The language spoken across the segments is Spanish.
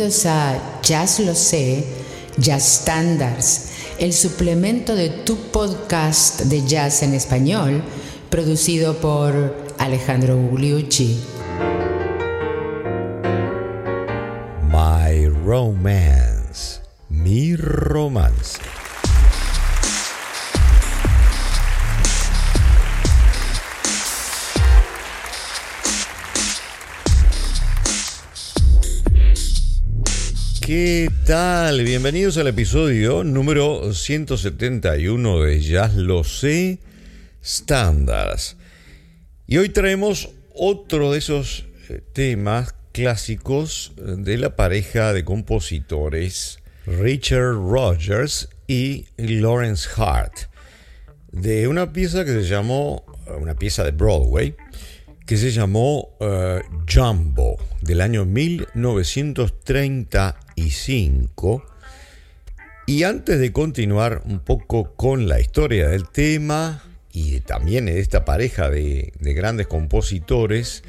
Bienvenidos a Jazz Lo Sé, Jazz Standards, el suplemento de tu podcast de jazz en español, producido por Alejandro Gugliucci. My Romance, mi romance. ¿Qué tal? Bienvenidos al episodio número 171 de Jazz Lo Sé Standards. Y hoy traemos otro de esos eh, temas clásicos eh, de la pareja de compositores Richard Rogers y Lawrence Hart, de una pieza que se llamó, una pieza de Broadway, que se llamó Jumbo, del año 1935. Y antes de continuar un poco con la historia del tema y también de esta pareja de, de grandes compositores,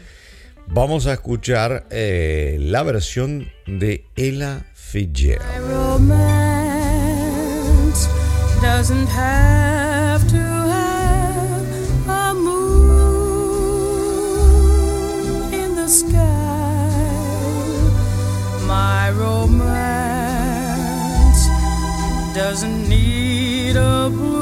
vamos a escuchar eh, la versión de Ella Fitzgerald. Doesn't need a blue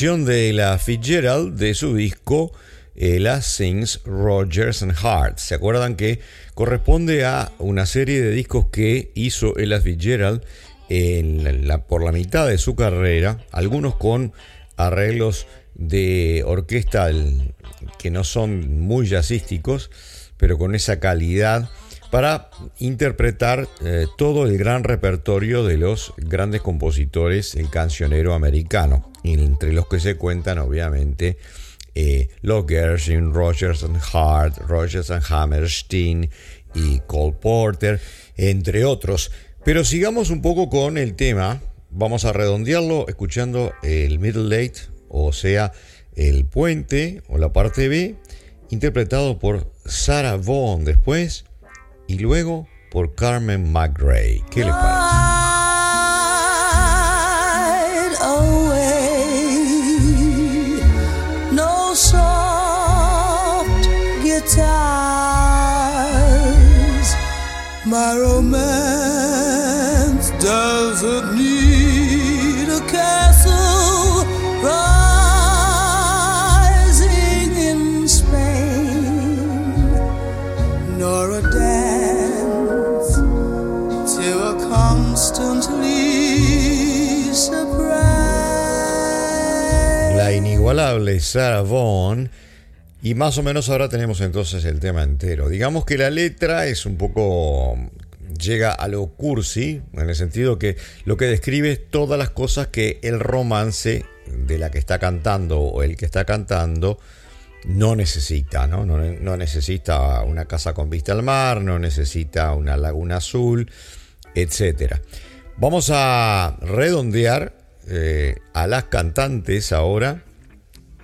de la Fitzgerald de su disco Ella Sings Rogers and Hart. ¿Se acuerdan que corresponde a una serie de discos que hizo Ella Fitzgerald en la- por la mitad de su carrera? Algunos con arreglos de orquesta que no son muy jazzísticos, pero con esa calidad para interpretar eh, todo el gran repertorio de los grandes compositores, el cancionero americano, entre los que se cuentan obviamente eh, los Gershwin, Rogers and Hart, Rogers and Hammerstein y Cole Porter, entre otros. Pero sigamos un poco con el tema, vamos a redondearlo escuchando el Middle Late, o sea, el puente o la parte B, interpretado por Sarah Vaughan después y luego por Carmen McRae. ¿Qué les parece? My romance Sarah. Y más o menos ahora tenemos entonces el tema entero. Digamos que la letra es un poco. llega a lo cursi, en el sentido que lo que describe es todas las cosas que el romance de la que está cantando o el que está cantando no necesita, ¿no? No, necesita una casa con vista al mar, no necesita una laguna azul, etc. Vamos a redondear eh, a las cantantes ahora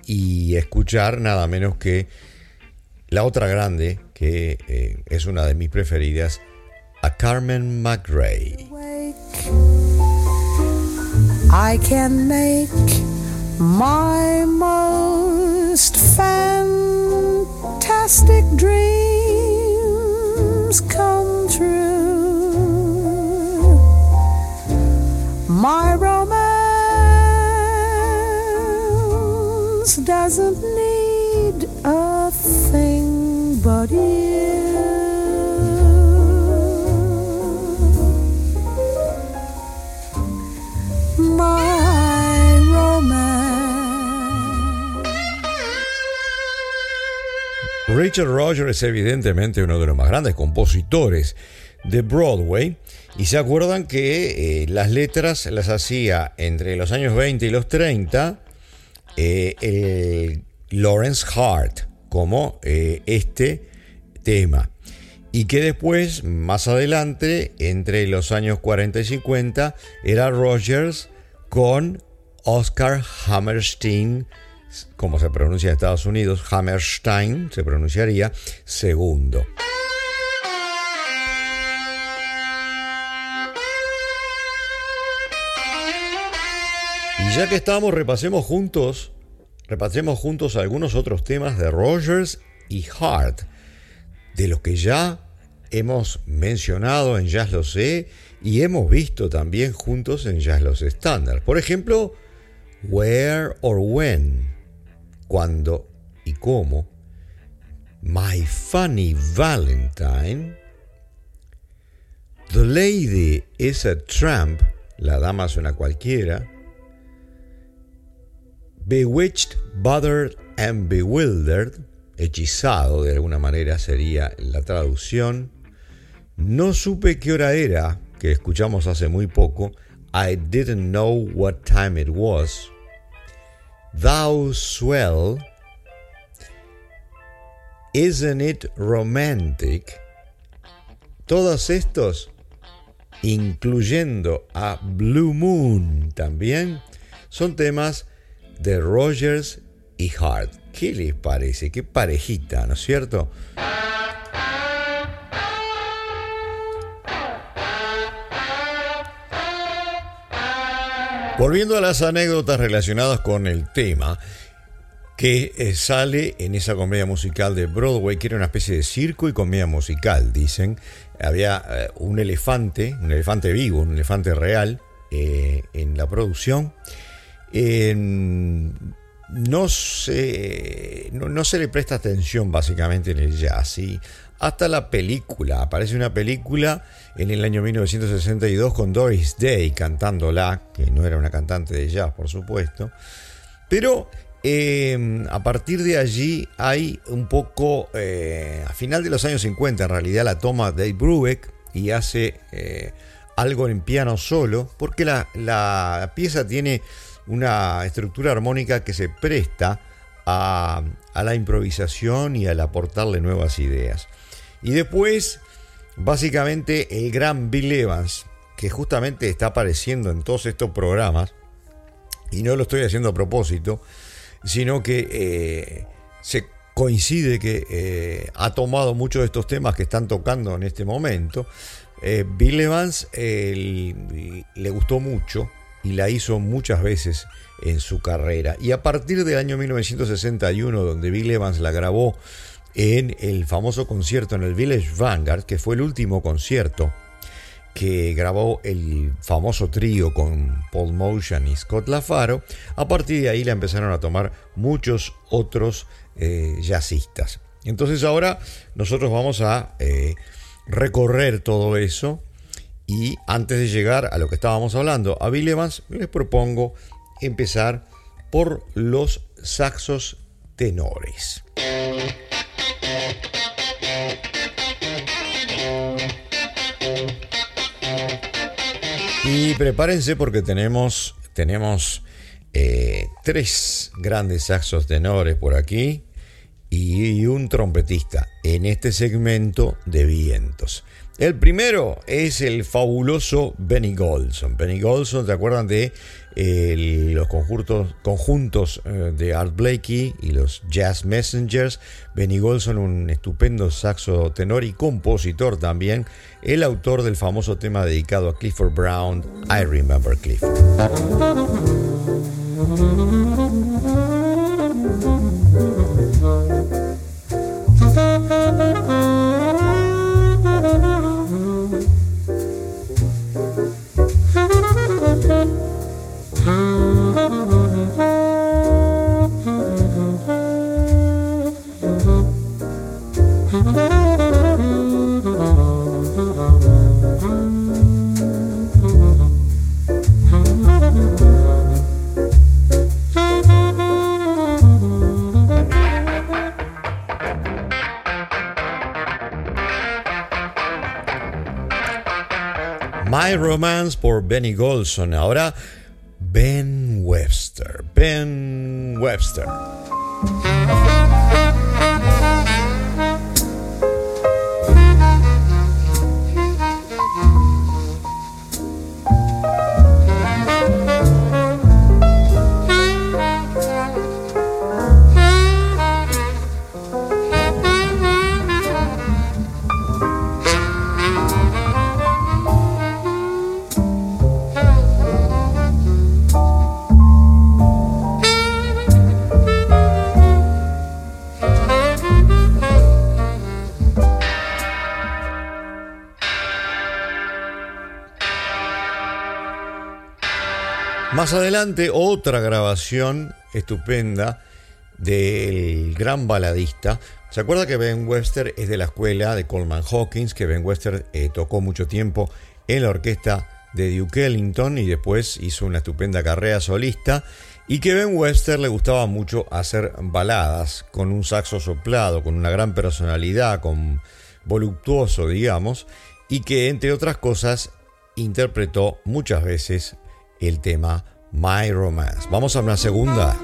y escuchar nada menos que la otra grande, que eh, es una de mis preferidas, a Carmen McRae. I can make my most fantastic dreams doesn't need a thing but. Richard Rogers es evidentemente uno de los más grandes compositores de Broadway. Y se acuerdan que eh, las letras las hacía entre los años 20 y los 30 eh, el Lawrence Hart, como eh, este tema. Y que después, más adelante, entre los años 40 y 50, era Rogers con Oscar Hammerstein, como se pronuncia en Estados Unidos, Hammerstein se pronunciaría segundo. Ya que estamos, repasemos juntos, repasemos juntos algunos otros temas de Rogers y Hart, de los que ya hemos mencionado en Jazz Lo Sé y hemos visto también juntos en Jazz Los Standards. Por ejemplo, Where or When, cuándo y cómo, My Funny Valentine, The Lady is a Tramp, la dama es una cualquiera, Bewitched, Bothered and Bewildered, hechizado de alguna manera sería la traducción. No supe qué hora era, que escuchamos hace muy poco. I didn't know what time it was. Thou swell. Isn't it romantic? Todos estos, incluyendo a Blue Moon también, son temas de Rogers y Hart. ¿Qué les parece? Qué parejita, ¿no es cierto? Volviendo a las anécdotas relacionadas con el tema, que eh, sale en esa comedia musical de Broadway, que era una especie de circo y comedia musical, dicen. Había eh, un elefante, un elefante vivo, un elefante real eh, en la producción no, se, no, se le presta atención básicamente en el jazz. Hasta la película, aparece una película en el año 1962 con Doris Day cantándola, que no era una cantante de jazz, por supuesto. Pero eh, a partir de allí hay un poco, eh, a final de los años 50 en realidad la toma Dave Brubeck y hace eh, algo en piano solo, porque la, la pieza tiene una estructura armónica que se presta a, la improvisación y al aportarle nuevas ideas. Y después, básicamente, el gran Bill Evans, que justamente está apareciendo en todos estos programas, y no lo estoy haciendo a propósito, sino que eh, se coincide que eh, ha tomado muchos de estos temas que están tocando en este momento. Eh, Bill Evans le gustó mucho y la hizo muchas veces en su carrera. Y a partir del año 1961, donde Bill Evans la grabó en el famoso concierto en el Village Vanguard, que fue el último concierto que grabó el famoso trío con Paul Motion y Scott LaFaro, a partir de ahí la empezaron a tomar muchos otros eh, jazzistas. Entonces ahora nosotros vamos a eh, recorrer todo eso y antes de llegar a lo que estábamos hablando, a Bill Evans, les propongo empezar por los saxos tenores. Y prepárense porque tenemos, tenemos eh, tres grandes saxos tenores por aquí y un trompetista en este segmento de vientos. El primero es el fabuloso Benny Golson. Benny Golson, ¿te acuerdan de los conjuntos, conjuntos eh, de Art Blakey y los Jazz Messengers? Benny Golson, un estupendo saxo tenor y compositor también, el autor del famoso tema dedicado a Clifford Brown, I Remember Clifford. Romance por Benny Golson. Ahora Ben Webster. Ben Webster. Más adelante, otra grabación estupenda del gran baladista. ¿Se acuerda que Ben Webster es de la escuela de Coleman Hawkins? Que Ben Webster eh, tocó mucho tiempo en la orquesta de Duke Ellington y después hizo una estupenda carrera solista. Y que Ben Webster le gustaba mucho hacer baladas con un saxo soplado, con una gran personalidad, con voluptuoso, digamos, y que entre otras cosas interpretó muchas veces el tema My Romance. Vamos a una segunda.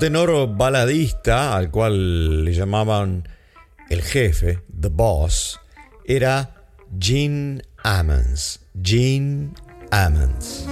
Tenor baladista, al cual le llamaban el jefe, The Boss, era Gene Ammons. Gene Ammons.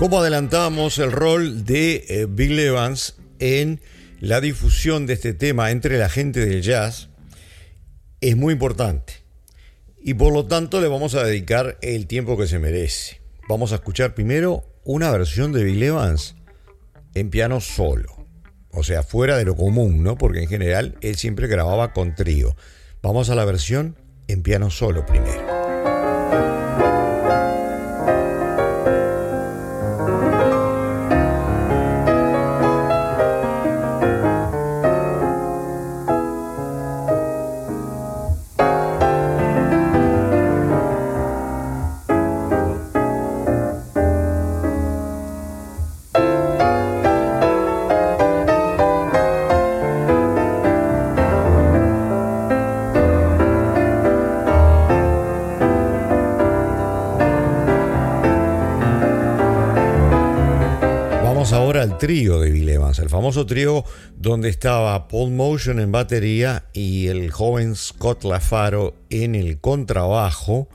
Como adelantamos el rol de eh, Bill Evans en la difusión de este tema entre la gente del jazz es muy importante. Y por lo tanto le vamos a dedicar el tiempo que se merece. Vamos a escuchar primero una versión de Bill Evans en piano solo. O sea, fuera de lo común, ¿no? Porque en general él siempre grababa con trío. Vamos a la versión en piano solo primero. Trío de Bill el famoso trío donde estaba Paul Motion en batería y el joven Scott Lafaro en el contrabajo,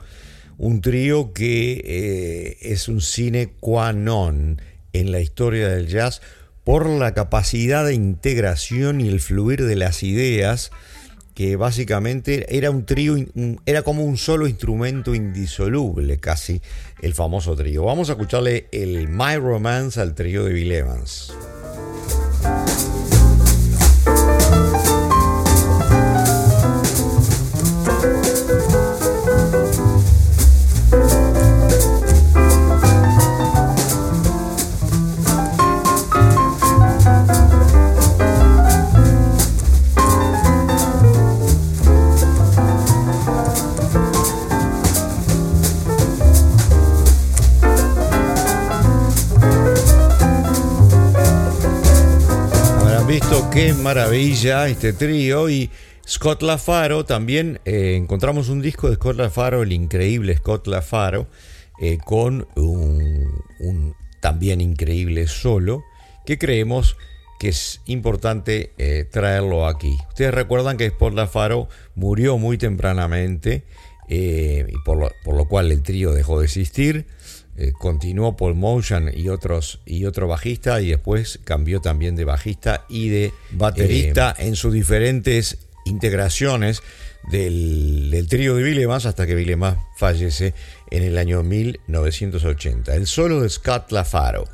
un trío que eh, es un cine qua non en la historia del jazz por la capacidad de integración y el fluir de las ideas que básicamente era un trío, era como un solo instrumento indisoluble casi, el famoso trío. Vamos a escucharle el My Romance al trío de Bill Evans. Maravilla este trío y Scott LaFaro también eh, encontramos un disco de Scott LaFaro, el increíble Scott LaFaro, eh, con un, también increíble solo que creemos que es importante eh, traerlo aquí. Ustedes recuerdan que Scott LaFaro murió muy tempranamente y por lo, por lo cual el trío dejó de existir. Eh, continuó Paul Motion y otros y otro bajista y después cambió también de bajista y de baterista eh, en sus diferentes integraciones del, del trío de Billy hasta que Billy fallece en el año 1980. El solo de Scott LaFaro.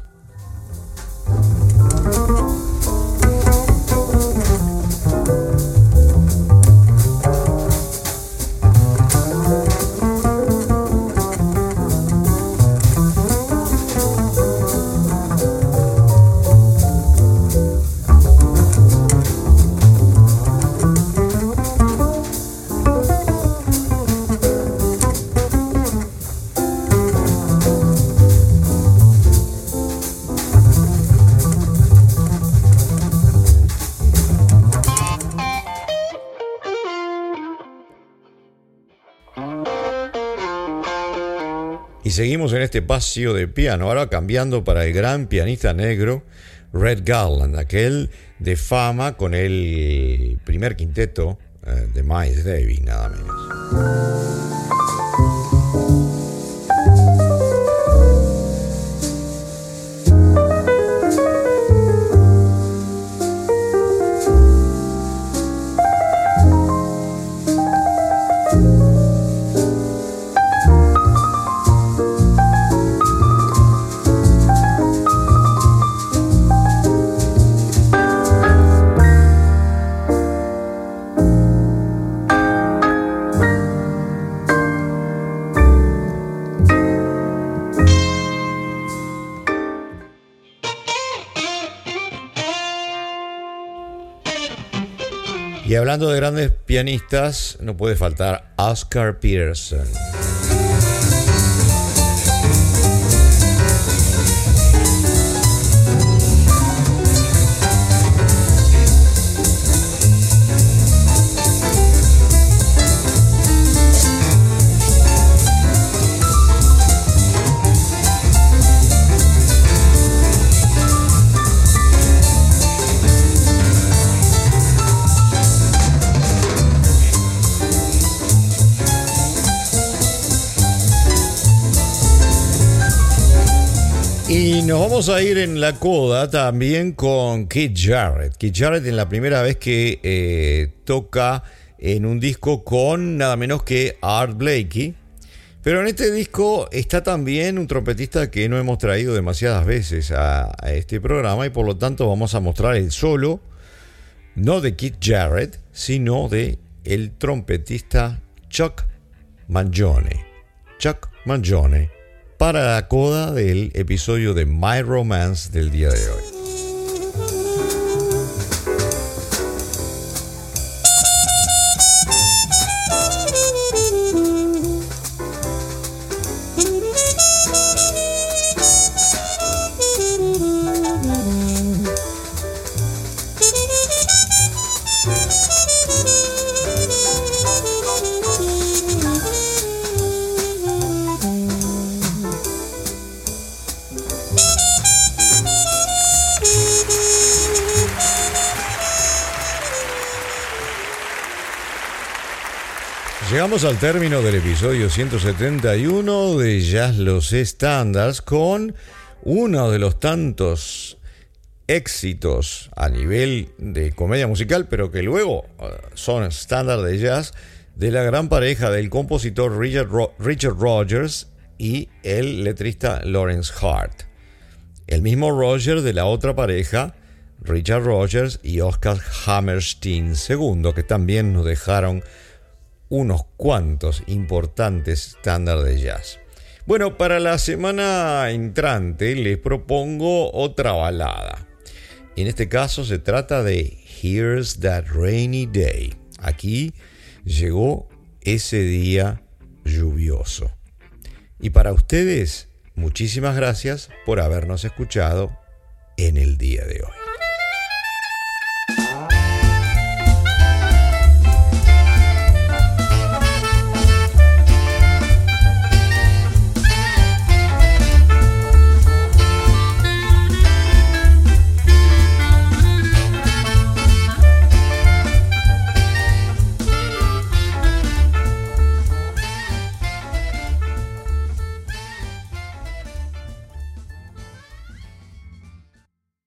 Seguimos en este espacio de piano, ahora cambiando para el gran pianista negro Red Garland, aquel de fama con el primer quinteto eh, de Miles Davis, nada menos. Y hablando de grandes pianistas, no puede faltar Oscar Peterson. Nos vamos a ir en la coda también con Keith Jarrett. Keith Jarrett es la primera vez que eh, toca en un disco con nada menos que Art Blakey. Pero en este disco está también un trompetista que no hemos traído demasiadas veces a, este programa y por lo tanto vamos a mostrar el solo, no de Keith Jarrett, sino de el trompetista Chuck Mangione. Chuck Mangione para la coda del episodio de My Romance del día de hoy. Al término del episodio 171 de Jazz Los Estándares con uno de los tantos éxitos a nivel de comedia musical, pero que luego uh, son estándar de jazz, de la gran pareja del compositor Richard, Richard Rogers y el letrista Lawrence Hart. El mismo Roger de la otra pareja, Richard Rogers y Oscar Hammerstein II, que también nos dejaron unos cuantos importantes estándares de jazz. Bueno, para la semana entrante les propongo otra balada. En este caso se trata de Here's That Rainy Day. Aquí llegó ese día lluvioso. Y para ustedes, muchísimas gracias por habernos escuchado en el día de hoy.